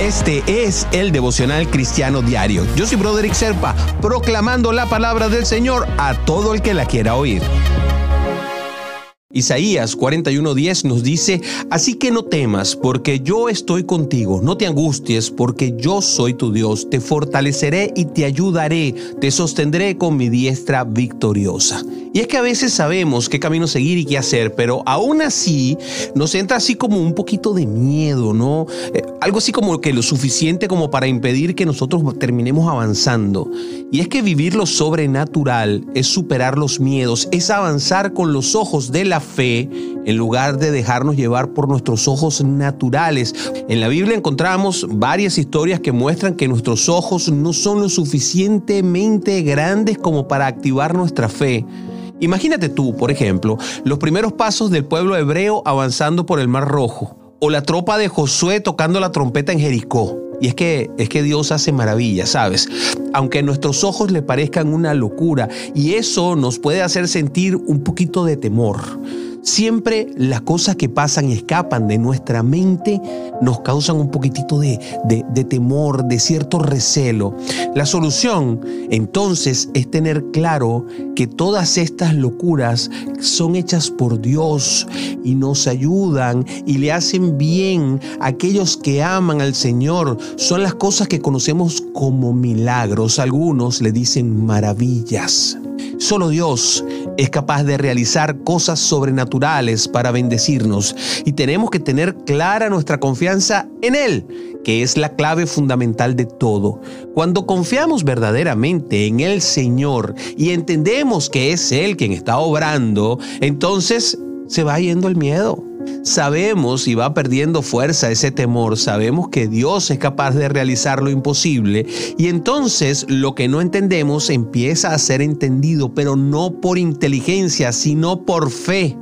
Este es el devocional cristiano diario. Yo soy Broderick Serpa, proclamando la palabra del Señor a todo el que la quiera oír. Isaías 41:10 nos dice, así que no temas, porque yo estoy contigo, no te angusties, porque yo soy tu Dios, te fortaleceré y te ayudaré, te sostendré con mi diestra victoriosa. Y es que a veces sabemos qué camino seguir y qué hacer, pero aún así nos entra así como un poquito de miedo, ¿no? Eh, algo así como que lo suficiente como para impedir que nosotros terminemos avanzando. Y es que vivir lo sobrenatural es superar los miedos, es avanzar con los ojos de la fe en lugar de dejarnos llevar por nuestros ojos naturales. En la Biblia encontramos varias historias que muestran que nuestros ojos no son lo suficientemente grandes como para activar nuestra fe. Imagínate tú, por ejemplo, los primeros pasos del pueblo hebreo avanzando por el Mar Rojo, o la tropa de Josué tocando la trompeta en Jericó. Y es que, es que Dios hace maravillas, ¿sabes? Aunque a nuestros ojos le parezcan una locura, y eso nos puede hacer sentir un poquito de temor. Siempre las cosas que pasan y escapan de nuestra mente nos causan un poquitito de, de, temor, de cierto recelo. La solución entonces es tener claro que todas estas locuras son hechas por Dios y nos ayudan y le hacen bien a aquellos que aman al Señor. Son las cosas que conocemos como milagros. Algunos le dicen maravillas. Solo Dios es capaz de realizar cosas sobrenaturales para bendecirnos y tenemos que tener clara nuestra confianza en Él, que es la clave fundamental de todo. Cuando confiamos verdaderamente en el Señor y entendemos que es Él quien está obrando, entonces se va yendo el miedo. Sabemos y va perdiendo fuerza ese temor, sabemos que Dios es capaz de realizar lo imposible y entonces lo que no entendemos empieza a ser entendido, pero no por inteligencia, sino por fe.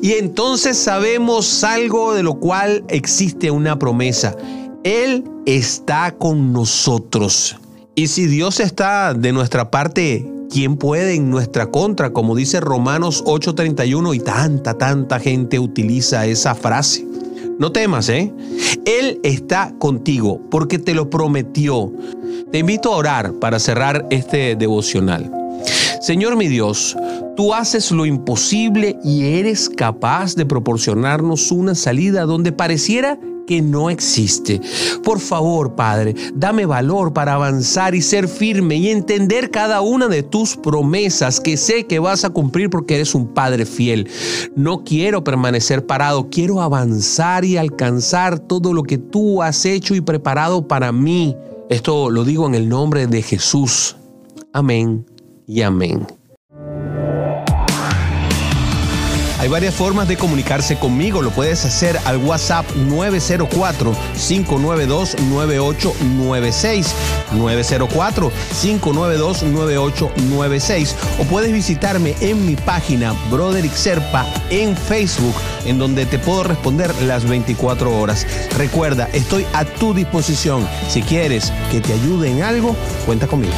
Y entonces sabemos algo de lo cual existe una promesa. Él está con nosotros. Y si Dios está de nuestra parte, ¿quién puede en nuestra contra? Como dice Romanos 8:31 y tanta, tanta gente utiliza esa frase. No temas, ¿eh? Él está contigo porque te lo prometió. Te invito a orar para cerrar este devocional. Señor mi Dios, tú haces lo imposible y eres capaz de proporcionarnos una salida donde pareciera que no existe. Por favor, Padre, dame valor para avanzar y ser firme y entender cada una de tus promesas que sé que vas a cumplir porque eres un Padre fiel. No quiero permanecer parado, quiero avanzar y alcanzar todo lo que tú has hecho y preparado para mí. Esto lo digo en el nombre de Jesús. Amén y amén. Hay varias formas de comunicarse conmigo. Lo puedes hacer al WhatsApp 904-592-9896. 904-592-9896. O puedes visitarme en mi página Broderick Serpa en Facebook, en donde te puedo responder las 24 horas. Recuerda, estoy a tu disposición. Si quieres que te ayude en algo, cuenta conmigo.